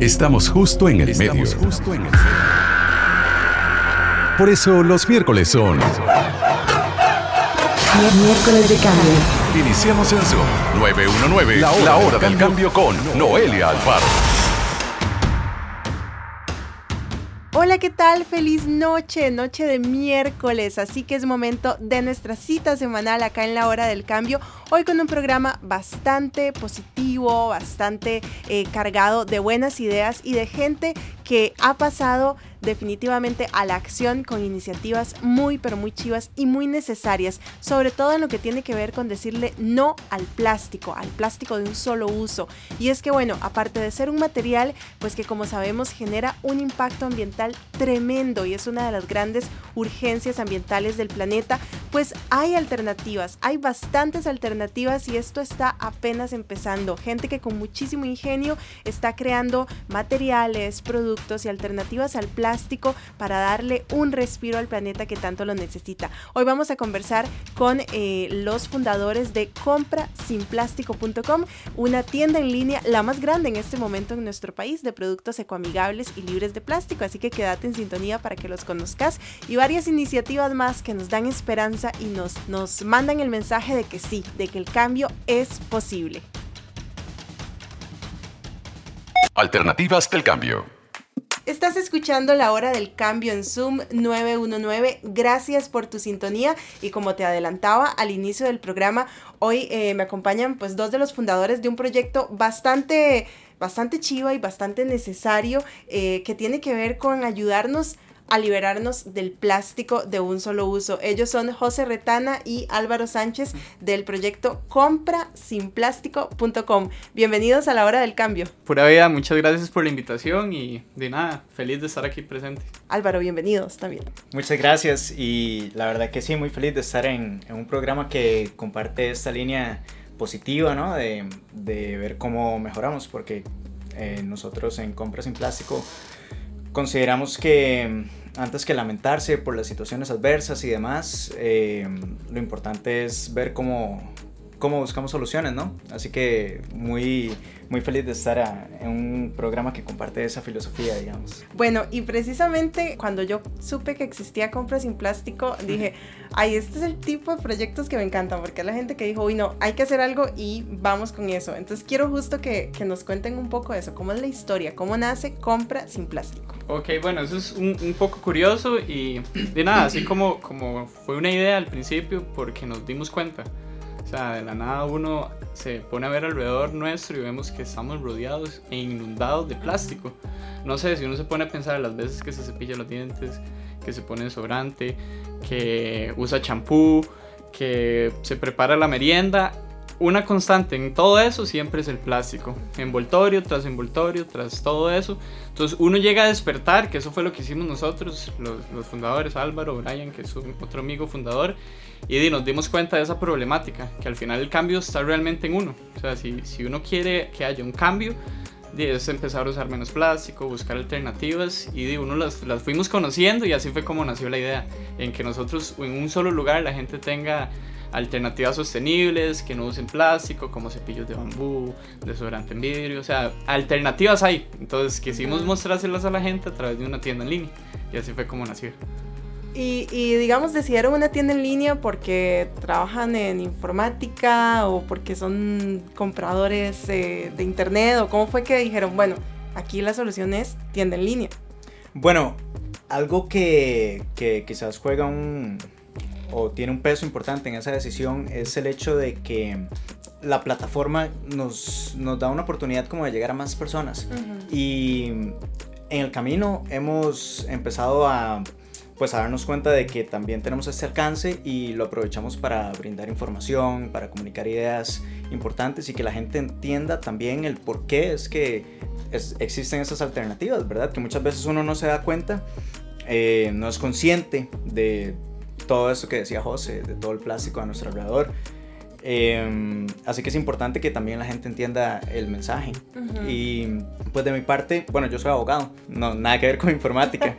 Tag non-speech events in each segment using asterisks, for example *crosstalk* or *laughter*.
Estamos justo en el medio. Justo en el medio. Por eso los miércoles son. Miércoles de cambio. Iniciamos en Zoom 919, la hora, la hora del cambio con Noelia Alfaro. Hola, ¿qué tal? Feliz noche, noche de miércoles, así que es momento de nuestra cita semanal acá en la hora del cambio, hoy con un programa bastante positivo, bastante eh, cargado de buenas ideas y de gente que ha pasado definitivamente a la acción con iniciativas muy pero muy chivas y muy necesarias, sobre todo en lo que tiene que ver con decirle no al plástico, al plástico de un solo uso. Y es que bueno, aparte de ser un material, pues que como sabemos genera un impacto ambiental tremendo y es una de las grandes urgencias ambientales del planeta, pues hay alternativas, hay bastantes alternativas y esto está apenas empezando. Gente que con muchísimo ingenio está creando materiales, productos y alternativas al plástico para darle un respiro al planeta que tanto lo necesita. Hoy vamos a conversar con eh, los fundadores de comprasinplástico.com, una tienda en línea la más grande en este momento en nuestro país de productos ecoamigables y libres de plástico, así que quédate en sintonía para que los conozcas y varias iniciativas más que nos dan esperanza y nos, nos mandan el mensaje de que sí, de que el cambio es posible. Alternativas del cambio. Estás escuchando la hora del cambio en Zoom 919. Gracias por tu sintonía y como te adelantaba al inicio del programa, hoy eh, me acompañan pues dos de los fundadores de un proyecto bastante bastante chiva y bastante necesario eh, que tiene que ver con ayudarnos a liberarnos del plástico de un solo uso. Ellos son José Retana y Álvaro Sánchez del proyecto comprasinplástico.com. Bienvenidos a la hora del cambio. Pura vida, muchas gracias por la invitación y de nada, feliz de estar aquí presente. Álvaro, bienvenidos también. Muchas gracias y la verdad que sí, muy feliz de estar en, un programa que comparte esta línea positiva, ¿no? De, ver cómo mejoramos, porque eh, nosotros en Compras Sin Plástico consideramos que antes que lamentarse por las situaciones adversas y demás, eh, lo importante es ver cómo, cómo buscamos soluciones, ¿no? Así que muy, muy feliz de estar en un programa que comparte esa filosofía, digamos. Bueno, y precisamente cuando yo supe que existía Compras sin Plástico, dije, ay, este es el tipo de proyectos que me encantan, porque es la gente que dijo, uy, no, hay que hacer algo y vamos con eso. Entonces quiero justo que, que nos cuenten un poco de eso, cómo es la historia, cómo nace Compra sin Plástico. Ok, bueno, eso es un, un, poco curioso y de nada, así como, como fue una idea al principio porque nos dimos cuenta. O sea, de la nada uno se pone a ver alrededor nuestro y vemos que estamos rodeados e inundados de plástico. No sé, si uno se pone a pensar las veces que se cepilla los dientes, que se pone sobrante, que usa champú, que se prepara la merienda, una constante en todo eso siempre es el plástico. Envoltorio tras envoltorio, tras todo eso. Entonces uno llega a despertar, que eso fue lo que hicimos nosotros, los, fundadores, Álvaro, Brian, que es otro amigo fundador, y nos dimos cuenta de esa problemática, que al final el cambio está realmente en uno. O sea, si, si uno quiere que haya un cambio, es empezar a usar menos plástico, buscar alternativas y uno las, las, fuimos conociendo y así fue como nació la idea, en que nosotros en un solo lugar la gente tenga alternativas sostenibles, que no usen plástico, como cepillos de bambú, desodorante en vidrio, o sea, alternativas hay. Entonces quisimos mostrárselas a la gente a través de una tienda en línea y así fue como nació. Y, digamos, decidieron una tienda en línea porque trabajan en informática o porque son compradores de internet o cómo fue que dijeron, bueno, aquí la solución es tienda en línea. Bueno, algo que, que quizás juega un, o tiene un peso importante en esa decisión es el hecho de que la plataforma nos, nos da una oportunidad como de llegar a más personas. Y en el camino hemos empezado a pues a darnos cuenta de que también tenemos este alcance y lo aprovechamos para brindar información, para comunicar ideas importantes y que la gente entienda también el por qué es que existen esas alternativas, ¿verdad? Que muchas veces uno no se da cuenta, eh, no es consciente de todo eso que decía José, de todo el plástico a nuestro alrededor. Em, así que es importante que también la gente entienda el mensaje. Y pues de mi parte, bueno, yo soy abogado, no, nada que ver con *laughs* informática,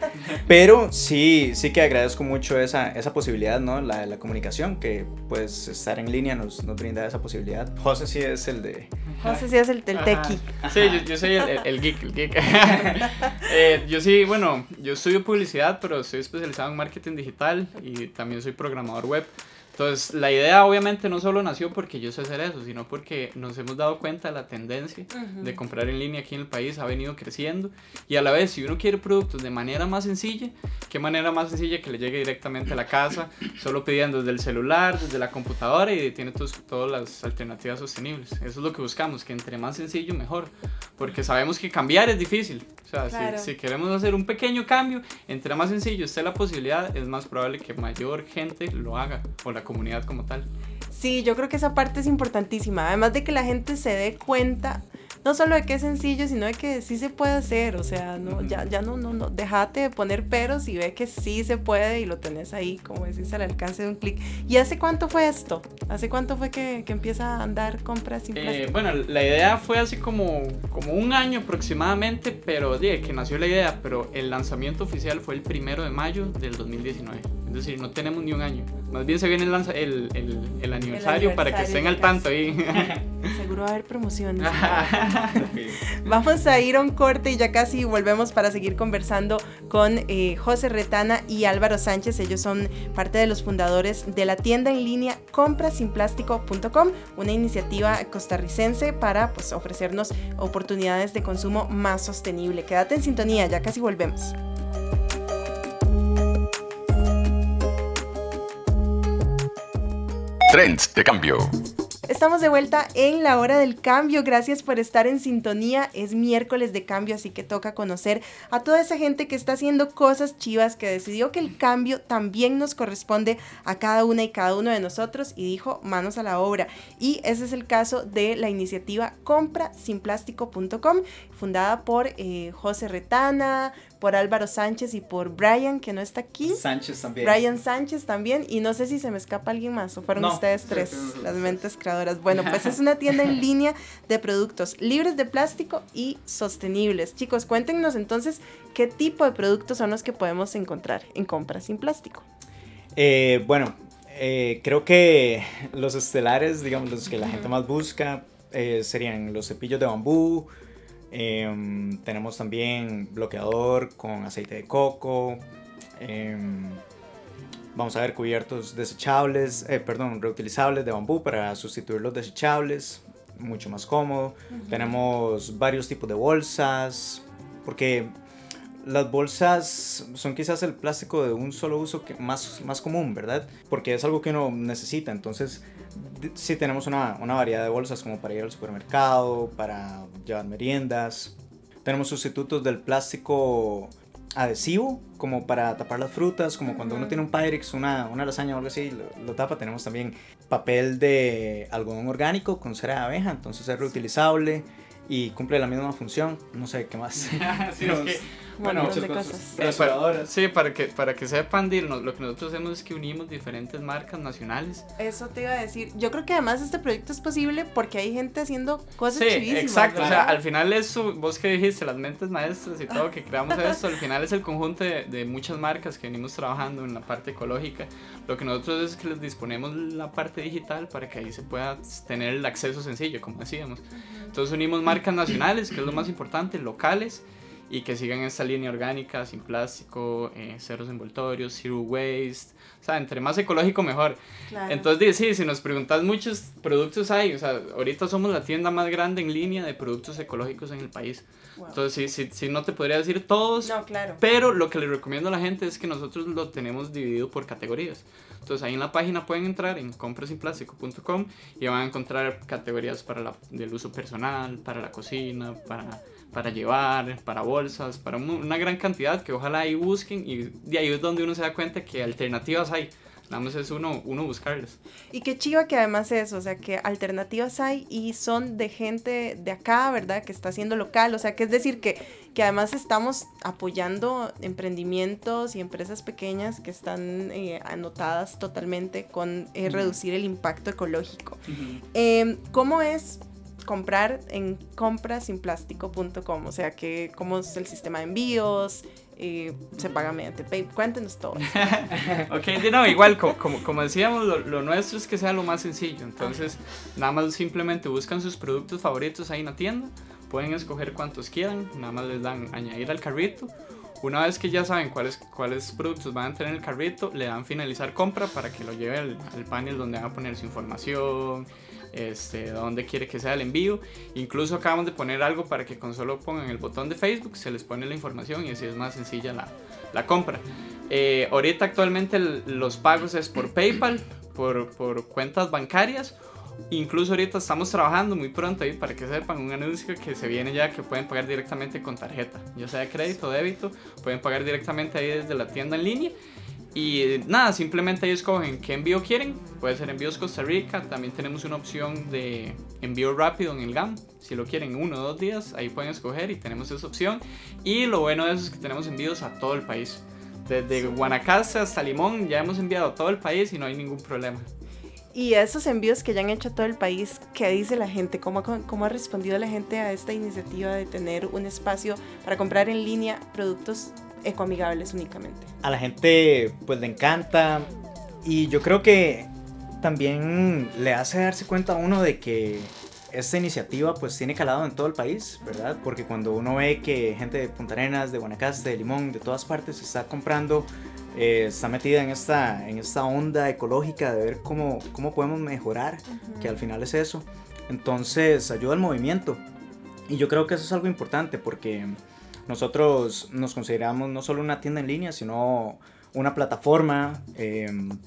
pero sí, sí que agradezco mucho esa, esa posibilidad, ¿no? La, la comunicación, que pues estar en línea nos, nos brinda esa posibilidad. José sí es el de... José sí es el, del tequi. Sí, yo, yo soy el, el, geek, el geek. *laughs* eh, yo sí, bueno, yo estudio publicidad, pero estoy especializado en marketing digital y también soy programador web. Entonces, la idea obviamente no solo nació porque yo sé hacer eso, sino porque nos hemos dado cuenta de la tendencia de comprar en línea aquí en el país ha venido creciendo. Y a la vez si uno quiere productos de manera más sencilla, qué manera más sencilla que le llegue directamente a la casa, solo pidiendo desde el celular, desde la computadora y tiene todas las alternativas sostenibles. Eso es lo que buscamos, que entre más sencillo mejor, porque sabemos que cambiar es difícil. O sea, si, si, queremos hacer un pequeño cambio, entre más sencillo esté la posibilidad, es más probable que mayor gente lo haga o la comunidad como tal. Sí, yo creo que esa parte es importantísima. Además de que la gente se dé cuenta no solo de que es sencillo, sino de que sí se puede hacer, o sea, no, ya, ya no, no, no, dejate de poner peros y ve que sí se puede y lo tenés ahí, como decís, al alcance de un clic. ¿Y hace cuánto fue esto? ¿Hace cuánto fue que, que empieza a andar compras sin eh, bueno, la idea fue así como, como un año aproximadamente, pero de que nació la idea, pero el lanzamiento oficial fue el primero de mayo del 2019. Es decir, no tenemos ni un año. Más bien se viene el, el, el, el, aniversario, para que estén al tanto ahí. *laughs* Seguro va a haber promociones. *laughs* Vamos a ir a un corte y ya casi volvemos para seguir conversando con eh, José Retana y Álvaro Sánchez. Ellos son parte de los fundadores de la tienda en línea comprasinplástico.com, una iniciativa costarricense para pues, ofrecernos oportunidades de consumo más sostenible. Quédate en sintonía, ya casi volvemos. Trends de cambio. Estamos de vuelta en la hora del cambio. Gracias por estar en sintonía. Es miércoles de cambio, así que toca conocer a toda esa gente que está haciendo cosas chivas, que decidió que el cambio también nos corresponde a cada una y cada uno de nosotros y dijo manos a la obra. Y ese es el caso de la iniciativa comprasinplástico.com, fundada por eh, José Retana, por Álvaro Sánchez y por Brian, que no está aquí. Sánchez también. Brian Sánchez también. Y no sé si se me escapa alguien más, o fueron ustedes tres, las mentes creadoras. Bueno, pues es *laughs* una tienda en línea de productos libres de plástico y sostenibles. Chicos, cuéntenos entonces qué tipo de productos son los que podemos encontrar en compras sin plástico. Eh, bueno, eh, creo que los estelares, digamos, los que la gente más busca, eh, serían los cepillos de bambú, Em, tenemos también bloqueador con aceite de coco. Em, vamos a ver cubiertos desechables, eh, perdón, reutilizables de bambú para sustituir los desechables. Mucho más cómodo. Tenemos varios tipos de bolsas. Porque las bolsas son quizás el plástico de un solo uso que más, más común, ¿verdad? Porque es algo que uno necesita. Entonces, sí tenemos una, una, variedad de bolsas como para ir al supermercado, para llevar meriendas. Tenemos sustitutos del plástico adhesivo, como para tapar las frutas, como cuando uno tiene un Pyrex, una, una lasaña o algo así, lo, tapa. Tenemos también papel de algodón orgánico con cera de abeja, entonces es reutilizable y cumple la misma función. No sé qué más. *laughs* sí, es *laughs* que bueno, muchas cosas. Eh, para, sí, para que, para que sepan, lo que nosotros hacemos es que unimos diferentes marcas nacionales. Eso te iba a decir. Yo creo que además este proyecto es posible porque hay gente haciendo cosas sí, Exacto, o sea, al final es vos que dijiste, las mentes maestras y todo que creamos esto, al final es el conjunto de, de, muchas marcas que venimos trabajando en la parte ecológica. Lo que nosotros es que les disponemos la parte digital para que ahí se pueda tener el acceso sencillo, como decíamos. Entonces unimos marcas nacionales, que es lo más importante, locales y que sigan esta línea orgánica, sin plástico, eh, ceros envoltorios, zero waste. O sea, entre más ecológico mejor. Entonces, sí, si nos preguntas, muchos productos hay. O sea, ahorita somos la tienda más grande en línea de productos ecológicos en el país. Entonces, sí, sí, sí, no te podría decir todos. No, claro. Pero lo que le recomiendo a la gente es que nosotros lo tenemos dividido por categorías. Entonces, ahí en la página pueden entrar en comprasinplástico.com y van a encontrar categorías para la, del uso personal, para la cocina, para para llevar, para bolsas, para una gran cantidad que ojalá ahí busquen y de ahí es donde uno se da cuenta que alternativas hay. Nada más es uno, uno buscarlas. Y qué chiva que además es, o sea, que alternativas hay y son de gente de acá, ¿verdad? Que está haciendo local, o sea, que es decir que, que además estamos apoyando emprendimientos y empresas pequeñas que están eh, anotadas totalmente con eh, reducir el impacto ecológico. Em, ¿Cómo es comprar en comprasinplástico.com? O sea, que, ¿cómo es el sistema de envíos? Y se paga mediante PayPal. Cuéntenos todo. *laughs* ok, no, igual, como, como, decíamos, lo, nuestro es que sea lo más sencillo. Entonces, nada más simplemente buscan sus productos favoritos ahí en la tienda. Pueden escoger cuantos quieran. Nada más les dan añadir al carrito. Una vez que ya saben cuáles, cuáles productos van a tener en el carrito, le dan finalizar compra para que lo lleve al, al panel donde van a poner su información, este, dónde quiere que sea el envío. Incluso acabamos de poner algo para que con solo pongan el botón de Facebook se les pone la información y así es más sencilla la, la compra. Eh, ahorita actualmente los pagos es por PayPal, por, por, cuentas bancarias. Incluso ahorita estamos trabajando muy pronto ahí para que sepan un anuncio que se viene ya que pueden pagar directamente con tarjeta, ya sea crédito o débito, pueden pagar directamente ahí desde la tienda en línea y nada, simplemente ahí escogen qué envío quieren. Puede ser envíos Costa Rica. También tenemos una opción de envío rápido en el GAM. Si lo quieren uno o dos días, ahí pueden escoger y tenemos esa opción. Y lo bueno de eso es que tenemos envíos a todo el país. Desde Guanacaste hasta Limón ya hemos enviado a todo el país y no hay ningún problema. Y esos envíos que ya han hecho a todo el país, ¿qué dice la gente? ¿Cómo, ¿Cómo ha respondido la gente a esta iniciativa de tener un espacio para comprar en línea productos ecoamigables únicamente. A la gente pues le encanta y yo creo que también le hace darse cuenta a uno de que esta iniciativa pues tiene calado en todo el país, ¿verdad? Porque cuando uno ve que gente de Punta Arenas, de Guanacaste, de Limón, de todas partes está comprando, eh, está metida en esta, en esta onda ecológica de ver cómo, cómo podemos mejorar, que al final es eso. Entonces ayuda al movimiento. Y yo creo que eso es algo importante porque nosotros nos consideramos no solo una tienda en línea, sino una plataforma, em,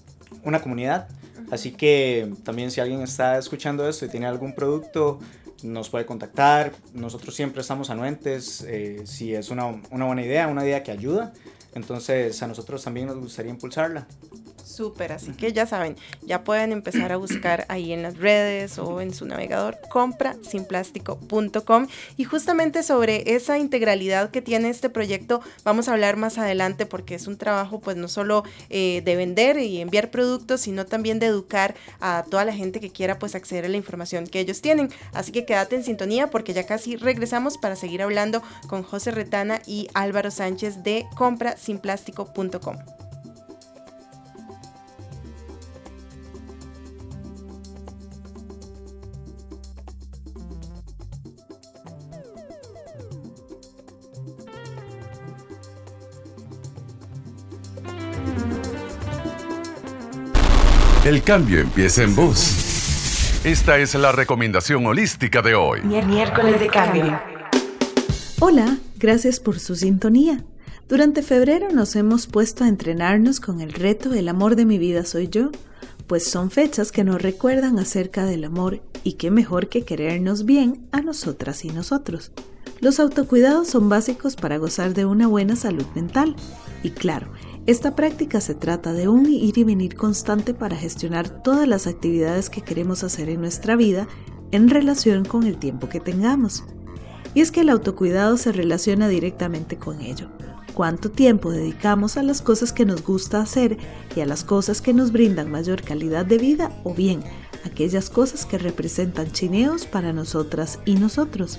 una comunidad. Así que también si alguien está escuchando esto y tiene algún producto, nos puede contactar. Nosotros siempre estamos anuentes eh, si es una, una buena idea, una idea que ayuda. Entonces a nosotros también nos gustaría impulsarla. Súper, así que ya saben, ya pueden empezar a buscar ahí en las redes o en su navegador comprasinplástico.com y justamente sobre esa integralidad que tiene este proyecto vamos a hablar más adelante porque es un trabajo pues no solo eh, de vender y enviar productos sino también de educar a toda la gente que quiera pues acceder a la información que ellos tienen. Así que quédate en sintonía porque ya casi regresamos para seguir hablando con José Retana y Álvaro Sánchez de comprasinplástico.com. El cambio empieza en vos. Esta es la recomendación holística de hoy. Miércoles de cambio. Hola, gracias por su sintonía. Durante febrero nos hemos puesto a entrenarnos con el reto El amor de mi vida soy yo, pues son fechas que nos recuerdan acerca del amor y qué mejor que querernos bien a nosotras y nosotros. Los autocuidados son básicos para gozar de una buena salud mental y claro, esta práctica se trata de un ir y venir constante para gestionar todas las actividades que queremos hacer en nuestra vida en relación con el tiempo que tengamos. Y es que el autocuidado se relaciona directamente con ello. Cuánto tiempo dedicamos a las cosas que nos gusta hacer y a las cosas que nos brindan mayor calidad de vida o bien aquellas cosas que representan chineos para nosotras y nosotros.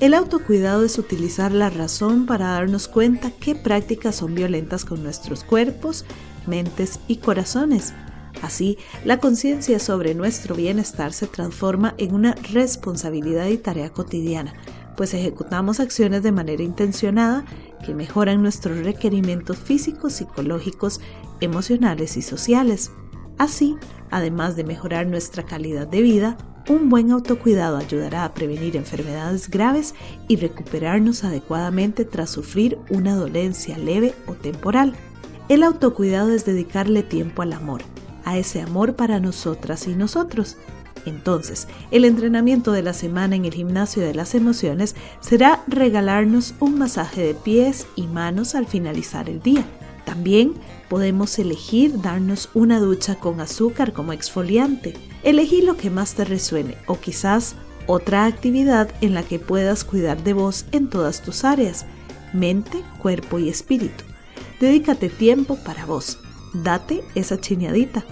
El autocuidado es utilizar la razón para darnos cuenta qué prácticas son violentas con nuestros cuerpos, mentes y corazones. Así, la conciencia sobre nuestro bienestar se transforma en una responsabilidad y tarea cotidiana, pues ejecutamos acciones de manera intencionada que mejoran nuestros requerimientos físicos, psicológicos, emocionales y sociales. Así, además de mejorar nuestra calidad de vida, un buen autocuidado ayudará a prevenir enfermedades graves y recuperarnos adecuadamente tras sufrir una dolencia leve o temporal. El autocuidado es dedicarle tiempo al amor, a ese amor para nosotras y nosotros. Entonces, el entrenamiento de la semana en el gimnasio de las emociones será regalarnos un masaje de pies y manos al finalizar el día También podemos elegir darnos una ducha con azúcar como exfoliante. Elegí lo que más te resuene o quizás otra actividad en la que puedas cuidar de vos en todas tus áreas, mente, cuerpo y espíritu. Dedícate tiempo para vos. Date esa chiñadita.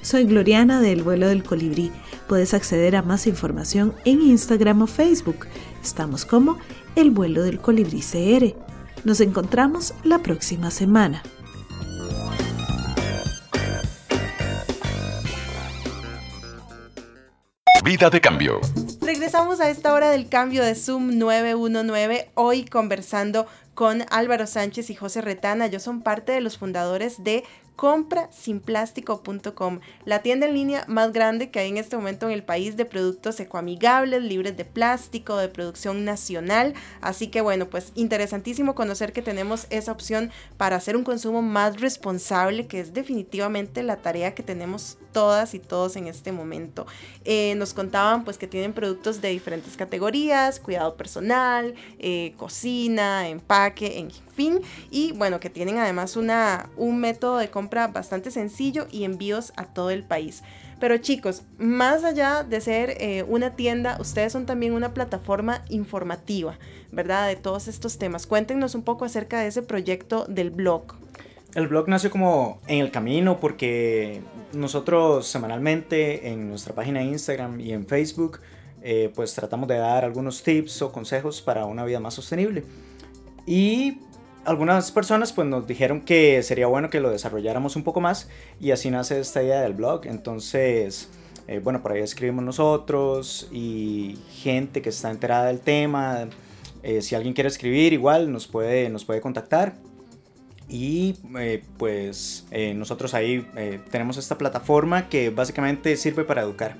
Soy Gloriana del vuelo del colibrí. Puedes acceder a más información en Instagram o Facebook. Estamos como El vuelo del colibrí CR. Nos encontramos la próxima semana. Vida de cambio. Regresamos a esta hora del cambio de Zoom 919, hoy conversando con Álvaro Sánchez y José Retana. Ellos son parte de los fundadores de comprasinplástico.com, la tienda en línea más grande que hay en este momento en el país de productos ecoamigables, libres de plástico, de producción nacional. Así que bueno, pues interesantísimo conocer que tenemos esa opción para hacer un consumo más responsable, que es definitivamente la tarea que tenemos todas y todos en este momento. Eh, nos contaban pues que tienen productos de diferentes categorías, cuidado personal, eh, cocina, empaque, en fin, y bueno, que tienen además una, un método de compra bastante sencillo y envíos a todo el país. Pero chicos, más allá de ser eh, una tienda, ustedes son también una plataforma informativa, ¿verdad? De todos estos temas. Cuéntenos un poco acerca de ese proyecto del blog. El blog nació como en el camino porque nosotros semanalmente en nuestra página de Instagram y en Facebook eh, pues tratamos de dar algunos tips o consejos para una vida más sostenible. Y algunas personas pues nos dijeron que sería bueno que lo desarrolláramos un poco más y así nace esta idea del blog. Entonces, eh, bueno, por ahí escribimos nosotros y gente que está enterada del tema. Eh, si alguien quiere escribir, igual nos puede, nos puede contactar. Y eh, pues eh, nosotros ahí eh, tenemos esta plataforma que básicamente sirve para educar,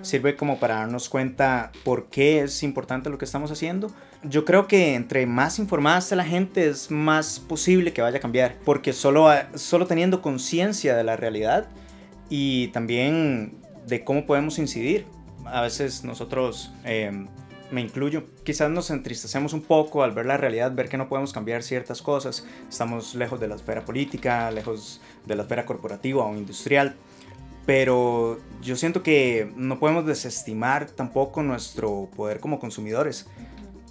sirve como para darnos cuenta por qué es importante lo que estamos haciendo. Yo creo que entre más informada esté la gente es más posible que vaya a cambiar, porque solo, solo teniendo conciencia de la realidad y también de cómo podemos incidir. A veces nosotros me incluyo, quizás nos entristecemos un poco al ver la realidad, ver que no podemos cambiar ciertas cosas, estamos lejos de la esfera política, lejos de la esfera corporativa o industrial, pero yo siento que no podemos desestimar tampoco nuestro poder como consumidores.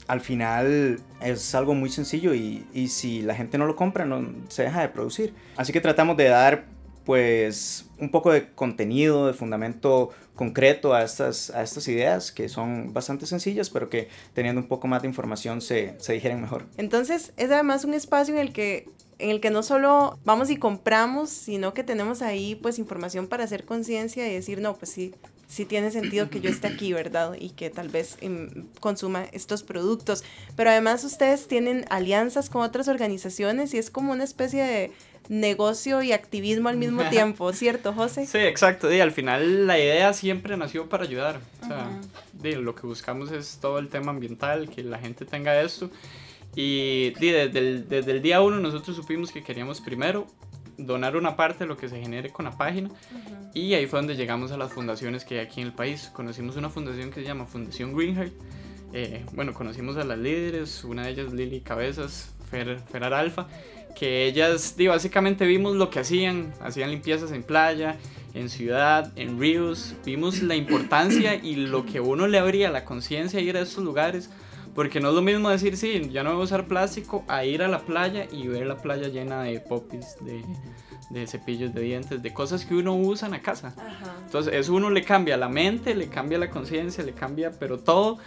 Al final es algo muy sencillo y, y si la gente no lo compra, no se deja de producir. Así que tratamos de dar pues un poco de contenido, de fundamento concreto a estas, a estas ideas que son bastante sencillas, pero que teniendo un poco más de información se, se digieren mejor. Entonces es además un espacio en el que en el que no solo vamos y compramos, sino que tenemos ahí pues información para hacer conciencia y decir, no, pues sí, sí tiene sentido que yo esté aquí, ¿verdad? Y que tal vez em, consuma estos productos. Pero además ustedes tienen alianzas con otras organizaciones y es como una especie de negocio y activismo al mismo *laughs* tiempo, ¿cierto, José? Sí, exacto. Y al final la idea siempre nació para ayudar. O sea, lo que buscamos es todo el tema ambiental, que la gente tenga esto. Y desde, el, desde el día uno nosotros supimos que queríamos primero donar una parte de lo que se genere con la página y ahí fue donde llegamos a las fundaciones que hay aquí en el país. Conocimos una fundación que se llama Fundación Greenheart. Eh, bueno, conocimos a las líderes, una de ellas Lili Cabezas, Fer, Ferar Alfa, que ellas básicamente vimos lo que hacían, hacían limpiezas en playa, en ciudad, en ríos, vimos la importancia y lo que uno le abría la conciencia ir a estos lugares, porque no es lo mismo decir, sí, ya no voy a usar plástico, a ir a la playa y ver la playa llena de popis, de, de cepillos de dientes, de cosas que uno usa en la casa. Entonces eso uno le cambia la mente, le cambia la conciencia, le cambia, pero todo.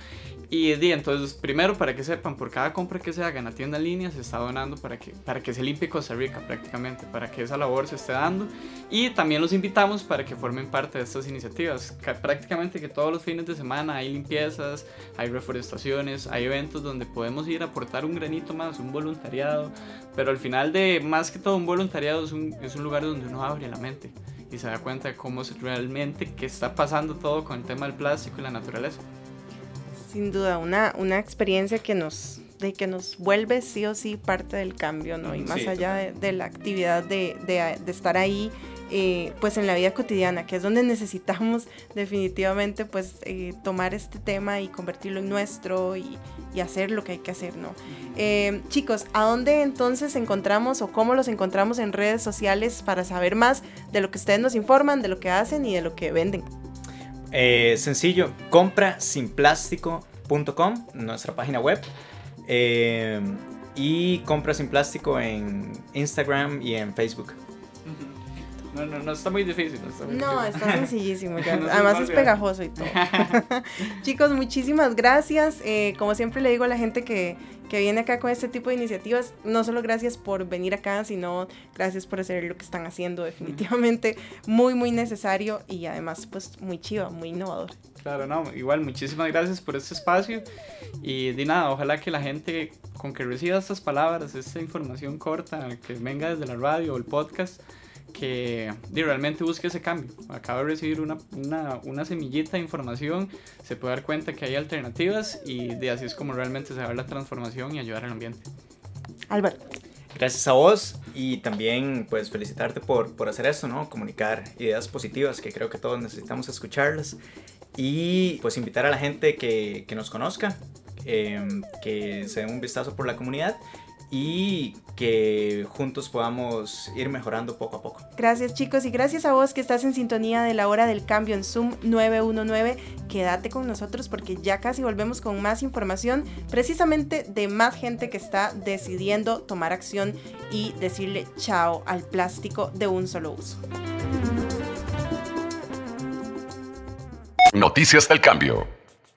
Y entonces, primero, para que sepan, por cada compra que se haga en la tienda en línea, se está donando para que, para que se limpie Costa Rica prácticamente, para que esa labor se esté dando. Y también los invitamos para que formen parte de estas iniciativas. prácticamente que todos los fines de semana hay limpiezas, hay reforestaciones, hay eventos donde podemos ir a aportar un granito más, un voluntariado. Pero al final de, más que todo un voluntariado, es un, es un lugar donde uno abre la mente y se da cuenta de cómo realmente que está pasando todo con el tema del plástico y la naturaleza sin duda, una, una experiencia que nos, de que nos vuelve sí o sí parte del cambio, ¿no? Y más allá de, la actividad de, de, de, estar ahí eh, pues en la vida cotidiana, que es donde necesitamos definitivamente pues eh, tomar este tema y convertirlo en nuestro y, hacer lo que hay que hacer, ¿no? Eh, chicos, ¿a dónde entonces encontramos o cómo los encontramos en redes sociales para saber más de lo que ustedes nos informan, de lo que hacen y de lo que venden? Sencillo, compra sin plástico.com, nuestra página web. y compra sin plástico en Instagram y en Facebook. No, no, no está muy difícil. No, está, sencillísimo. *laughs* Además es pegajoso y todo. *laughs* *laughs* Chicos, muchísimas gracias. Eh, como siempre le digo a la gente que, que viene acá con este tipo de iniciativas, no solo gracias por venir acá, sino gracias por hacer lo que están haciendo. Definitivamente muy, muy necesario y además pues muy chido, muy innovador. Claro, no, igual muchísimas gracias por este espacio y de nada, ojalá que la gente con que reciba estas palabras, esta información corta, que venga desde la radio o el podcast, que realmente busque ese cambio. Acaba de recibir una, una, una, semillita de información, se puede dar cuenta que hay alternativas y de así es como realmente se va a ver la transformación y ayudar al ambiente. Álvaro. Gracias a vos y también pues felicitarte por, por hacer esto, ¿no? Comunicar ideas positivas que creo que todos necesitamos escucharlas y pues invitar a la gente que, que nos conozca, eh, que se den un vistazo por la comunidad y que juntos podamos ir mejorando poco a poco. Gracias chicos y gracias a vos que estás en sintonía de la hora del cambio en Zoom 919. Quédate con nosotros porque ya casi volvemos con más información precisamente de más gente que está decidiendo tomar acción y decirle chao al plástico de un solo uso. Noticias del cambio.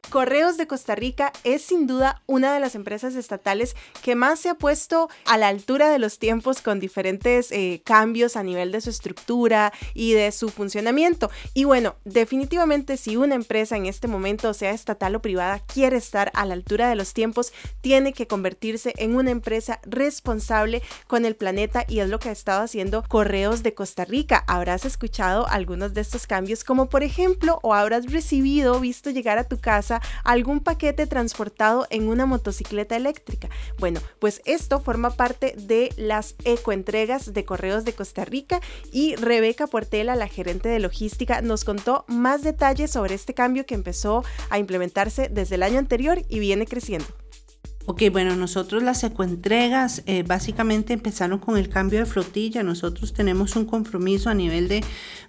Correos de Costa Rica es sin duda una de las empresas estatales que más se ha puesto a la altura de los tiempos con diferentes eh, cambios a nivel de su estructura y de su funcionamiento. Y bueno, definitivamente si una empresa en este momento, sea estatal o privada, quiere estar a la altura de los tiempos, tiene que convertirse en una empresa responsable con el planeta y es lo que ha estado haciendo Correos de Costa Rica. Habrás escuchado algunos de estos cambios como por ejemplo o habrás recibido, visto llegar a tu casa algún paquete transportado en una motocicleta eléctrica. Bueno, pues esto forma parte de las ecoentregas de Correos de Costa Rica y Rebeca Portela, la gerente de logística, nos contó más detalles sobre este cambio que empezó a implementarse desde el año anterior y viene creciendo. Ok, bueno, nosotros las ecoentregas eh, básicamente empezaron con el cambio de flotilla. Nosotros tenemos un compromiso a nivel de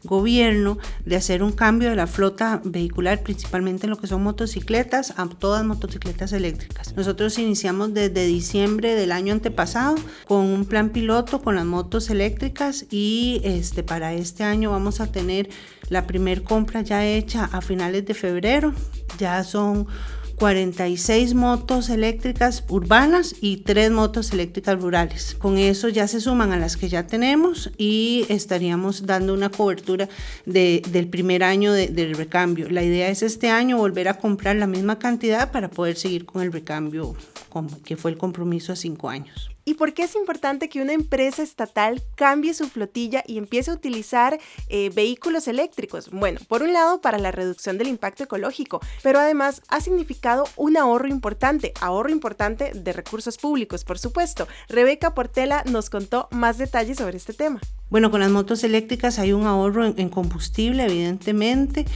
gobierno de hacer un cambio de la flota vehicular, principalmente en lo que son motocicletas, a todas motocicletas eléctricas. Nosotros iniciamos desde diciembre del año antepasado con un plan piloto con las motos eléctricas y este, para este año vamos a tener la primer compra ya hecha a finales de febrero. Ya son 46 motos eléctricas urbanas y 3 motos eléctricas rurales. Con eso ya se suman a las que ya tenemos y estaríamos dando una cobertura del primer año del recambio. La idea es este año volver a comprar la misma cantidad para poder seguir con el recambio que fue el compromiso a 5 años. ¿Y por qué es importante que una empresa estatal cambie su flotilla y empiece a utilizar eh, vehículos eléctricos? Bueno, por un lado para la reducción del impacto ecológico, pero además ha significado un ahorro importante, ahorro importante de recursos públicos, por supuesto. Rebeca Portela nos contó más detalles sobre este tema. Bueno, con las motos eléctricas hay un ahorro en combustible, evidentemente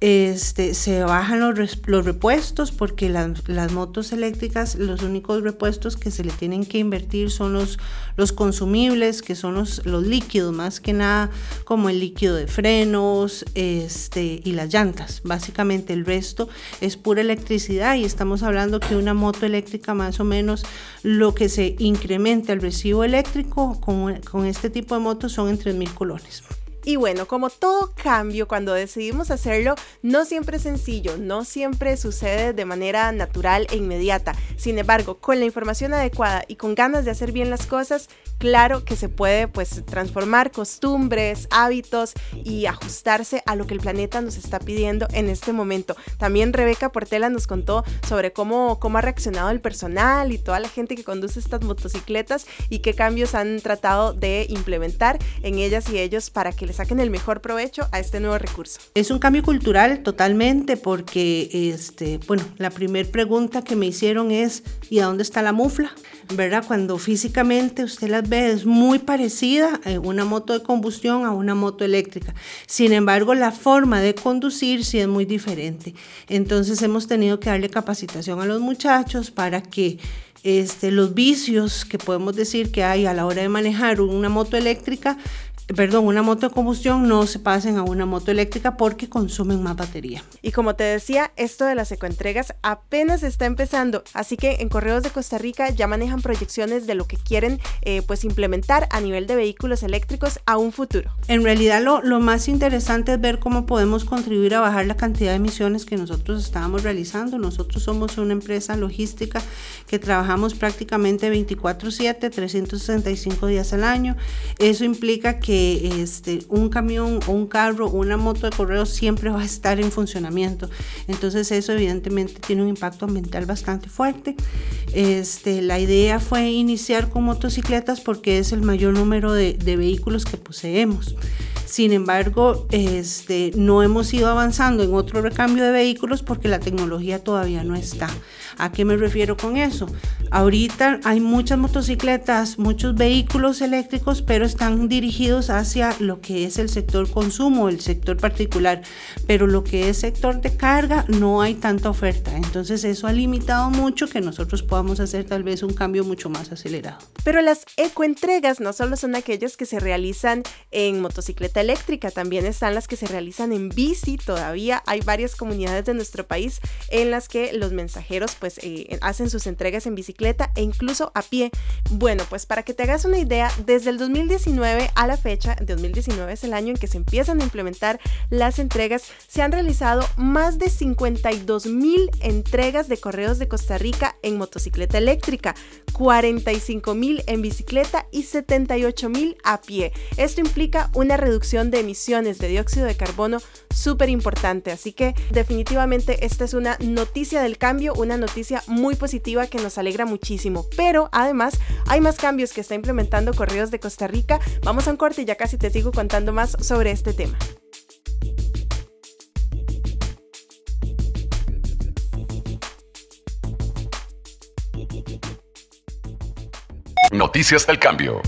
este, se bajan los, los repuestos porque las, las, motos eléctricas, los únicos repuestos que se le tienen que invertir son los, los consumibles, que son los, los líquidos, más que nada como el líquido de frenos este, y las llantas. Básicamente el resto es pura electricidad y estamos hablando que una moto eléctrica más o menos lo que se incrementa el recibo eléctrico con, con este tipo de motos son en 3.000 colones. Y bueno, como todo cambio, cuando decidimos hacerlo, no siempre es sencillo, no siempre sucede de manera natural e inmediata. Sin embargo, con la información adecuada y con ganas de hacer bien las cosas, claro que se puede pues transformar costumbres, hábitos y ajustarse a lo que el planeta nos está pidiendo en este momento. También Rebeca Portela nos contó sobre cómo, cómo ha reaccionado el personal y toda la gente que conduce estas motocicletas y qué cambios han tratado de implementar en ellas y ellos para que les saquen el mejor provecho a este nuevo recurso. Es un cambio cultural totalmente porque, este, bueno, la primera pregunta que me hicieron es, ¿y a dónde está la mufla? ¿Verdad? Cuando físicamente usted las ve es muy parecida eh, una moto de combustión a una moto eléctrica. Sin embargo, la forma de conducir sí es muy diferente. Entonces hemos tenido que darle capacitación a los muchachos para que este, los vicios que podemos decir que hay a la hora de manejar una moto eléctrica perdón, una moto de combustión no se pasen a una moto eléctrica porque consumen más batería. Y como te decía, esto de las ecoentregas apenas está empezando, así que en Correos de Costa Rica ya manejan proyecciones de lo que quieren eh, pues implementar a nivel de vehículos eléctricos a un futuro. En realidad lo, lo más interesante es ver cómo podemos contribuir a bajar la cantidad de emisiones que nosotros estábamos realizando. Nosotros somos una empresa logística que trabajamos prácticamente 24/7, 365 días al año. Eso implica que este, un camión o un carro o una moto de correo siempre va a estar en funcionamiento. Entonces eso evidentemente tiene un impacto ambiental bastante fuerte. Este, la idea fue iniciar con motocicletas porque es el mayor número de, de vehículos que poseemos. Sin embargo, este, no hemos ido avanzando en otro recambio de vehículos porque la tecnología todavía no está. ¿A qué me refiero con eso? Ahorita hay muchas motocicletas, muchos vehículos eléctricos, pero están dirigidos hacia lo que es el sector consumo, el sector particular, pero lo que es sector de carga no hay tanta oferta. Entonces eso ha limitado mucho que nosotros podamos hacer tal vez un cambio mucho más acelerado. Pero las ecoentregas no solo son aquellas que se realizan en motocicleta eléctrica, también están las que se realizan en bici. Todavía hay varias comunidades de nuestro país en las que los mensajeros pues eh, hacen sus entregas en bicicleta e incluso a pie. Bueno, pues para que te hagas una idea, desde el 2019 a la fecha, 2019 es el año en que se empiezan a implementar las entregas, se han realizado más de 52 mil entregas de correos de Costa Rica en motocicleta eléctrica, 45 mil en bicicleta y 78 mil a pie. Esto implica una reducción de emisiones de dióxido de carbono súper importante, así que definitivamente esta es una noticia del cambio, una noticia muy positiva que nos alegra muchísimo. Pero además hay más cambios que está implementando Correos de Costa Rica. Vamos a un corte y ya casi te sigo contando más sobre este tema. Noticias del Cambio.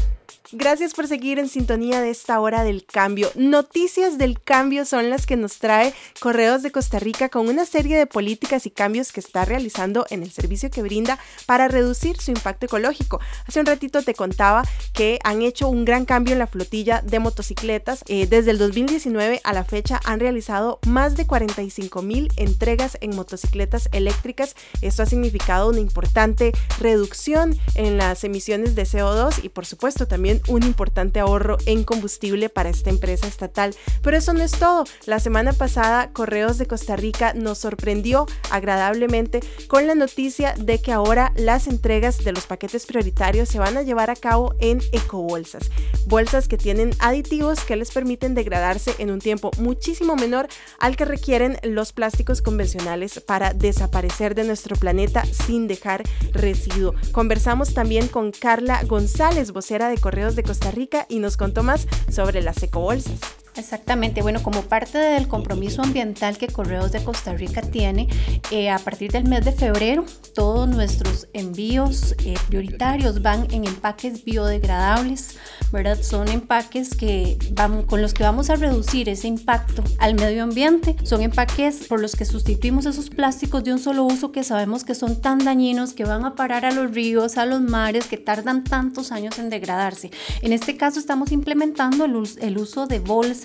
Gracias por seguir en sintonía de esta hora del cambio. Noticias del cambio son las que nos trae Correos de Costa Rica con una serie de políticas y cambios que está realizando en el servicio que brinda para reducir su impacto ecológico. Hace un ratito te contaba que han hecho un gran cambio en la flotilla de motocicletas. Eh, desde el 2019 a la fecha han realizado más de 45 mil entregas en motocicletas eléctricas. Esto ha significado una importante reducción en las emisiones de CO2 y por supuesto también un importante ahorro en combustible para esta empresa estatal. Pero eso no es todo. La semana pasada Correos de Costa Rica nos sorprendió agradablemente con la noticia de que ahora las entregas de los paquetes prioritarios se van a llevar a cabo en ecobolsas. Bolsas que tienen aditivos que les permiten degradarse en un tiempo muchísimo menor al que requieren los plásticos convencionales para desaparecer de nuestro planeta sin dejar residuo. Conversamos también con Carla González, vocera de Correos de Costa Rica y nos contó más sobre las ecobolsas. Exactamente, bueno, como parte del compromiso ambiental que Correos de Costa Rica tiene, eh, a partir del mes de febrero todos nuestros envíos eh, prioritarios van en empaques biodegradables, ¿verdad? Son empaques que van, con los que vamos a reducir ese impacto al medio ambiente, son empaques por los que sustituimos esos plásticos de un solo uso que sabemos que son tan dañinos que van a parar a los ríos, a los mares, que tardan tantos años en degradarse. En este caso estamos implementando el, el uso de bolsas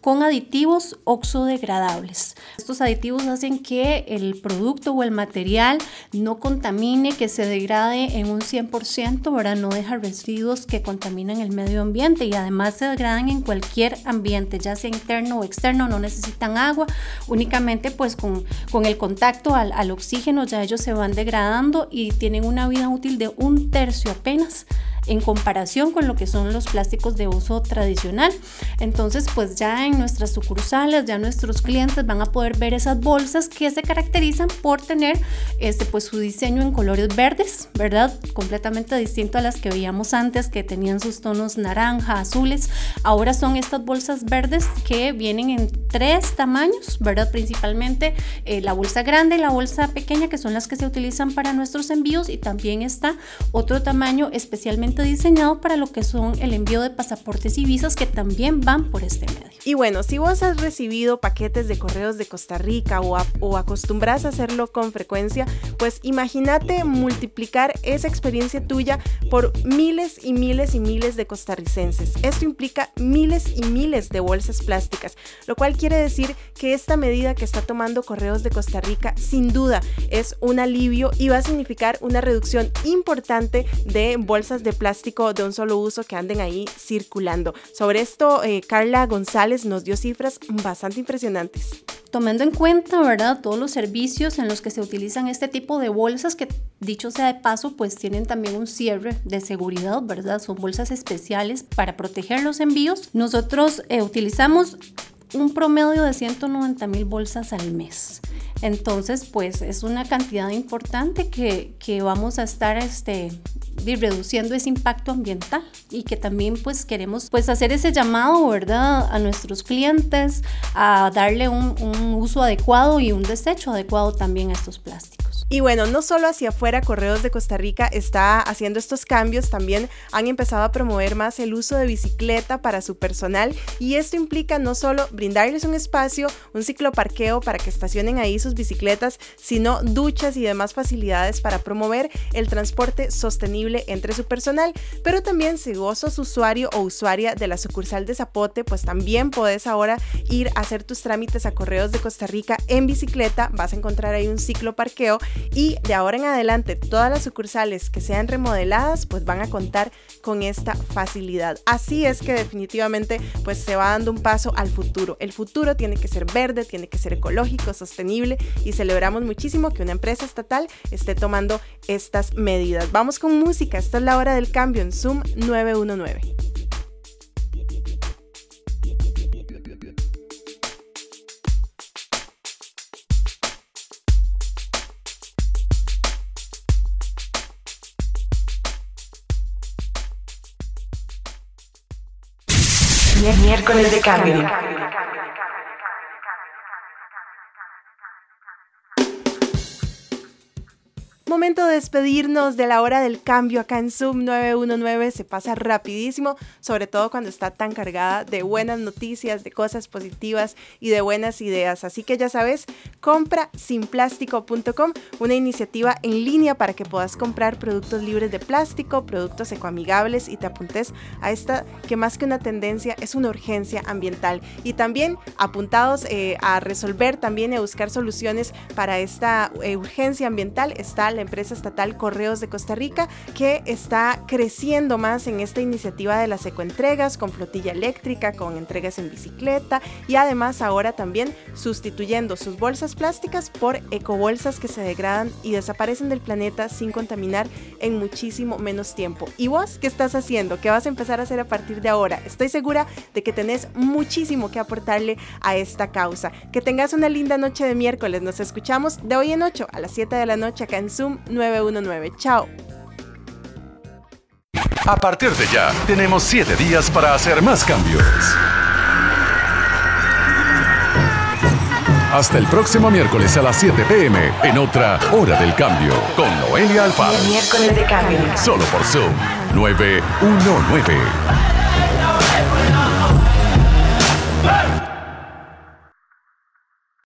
con aditivos oxodegradables. Estos aditivos hacen que el producto o el material no contamine, que se degrade en un 100%, ¿verdad? No deja residuos que contaminan el medio ambiente y además se degradan en cualquier ambiente, ya sea interno o externo, no necesitan agua, únicamente pues con, el contacto al oxígeno ya ellos se van degradando y tienen una vida útil de un tercio apenas en comparación con lo que son los plásticos de uso tradicional. Entonces, pues ya en nuestras sucursales, ya nuestros clientes van a poder ver esas bolsas que se caracterizan por tener este, pues, su diseño en colores verdes, ¿verdad? Completamente distinto a las que veíamos antes, que tenían sus tonos naranja, azules. Ahora son estas bolsas verdes que vienen en tres tamaños, ¿verdad? Principalmente eh, la bolsa grande y la bolsa pequeña, que son las que se utilizan para nuestros envíos, y también está otro tamaño especialmente diseñado para lo que son el envío de pasaportes y visas, que también van por este medio. Y bueno, si vos has recibido paquetes de correos de Costa Rica o, o acostumbras a hacerlo con frecuencia, pues imagínate multiplicar esa experiencia tuya por miles y miles y miles de costarricenses. Esto implica miles y miles de bolsas plásticas, lo cual quiere decir que esta medida que está tomando Correos de Costa Rica sin duda es un alivio y va a significar una reducción importante de bolsas de plástico de un solo uso que anden ahí circulando. Sobre esto, eh, Carla González nos dio cifras bastante impresionantes tomando en cuenta, ¿verdad? Todos los servicios en los que se utilizan este tipo de bolsas que, dicho sea de paso, pues tienen también un cierre de seguridad, ¿verdad? Son bolsas especiales para proteger los envíos. Nosotros eh, utilizamos un promedio de 190 mil bolsas al mes. Entonces, pues es una cantidad importante que, que vamos a estar este, reduciendo ese impacto ambiental y que también pues queremos pues hacer ese llamado, ¿verdad? A nuestros clientes a darle un, un uso adecuado y un desecho adecuado también a estos plásticos. Y bueno, no solo hacia afuera Correos de Costa Rica está haciendo estos cambios, también han empezado a promover más el uso de bicicleta para su personal y esto implica no solo brindarles un espacio, un cicloparqueo para que estacionen ahí sus bicicletas, sino duchas y demás facilidades para promover el transporte sostenible entre su personal. Pero también si vos sos usuario o usuaria de la sucursal de Zapote, pues también podés ahora ir a hacer tus trámites a Correos de Costa Rica en bicicleta, vas a encontrar ahí un cicloparqueo y de ahora en adelante todas las sucursales que sean remodeladas pues van a contar con esta facilidad. Así es que definitivamente pues se va dando un paso al futuro. El futuro tiene que ser verde, tiene que ser ecológico, sostenible y celebramos muchísimo que una empresa estatal esté tomando estas medidas. Vamos con música, esta es la hora del cambio en Zoom 919. Miércoles de cambio. Momento de despedirnos de la hora del cambio acá en Zoom 919. Se pasa rapidísimo, sobre todo cuando está tan cargada de buenas noticias, de cosas positivas y de buenas ideas. Así que ya sabes, compra sinplástico.com, una iniciativa en línea para que puedas comprar productos libres de plástico, productos ecoamigables y te apuntes a esta que más que una tendencia es una urgencia ambiental. Y también apuntados eh, a resolver también y a buscar soluciones para esta eh, urgencia ambiental está la empresa estatal Correos de Costa Rica, que está creciendo más en esta iniciativa de las ecoentregas con flotilla eléctrica, con entregas en bicicleta y además ahora también sustituyendo sus bolsas plásticas por ecobolsas que se degradan y desaparecen del planeta sin contaminar en muchísimo menos tiempo. ¿Y vos qué estás haciendo? ¿Qué vas a empezar a hacer a partir de ahora? Estoy segura de que tenés muchísimo que aportarle a esta causa. Que tengas una linda noche de miércoles. Nos escuchamos de hoy en 8 a las 7 de la noche acá en Zoom 919. Chao. A partir de ya, tenemos 7 días para hacer más cambios. Hasta el próximo miércoles a las 7 pm en otra Hora del Cambio con Noelia Alfaro. Miércoles de Cambio. Solo por Zoom 919.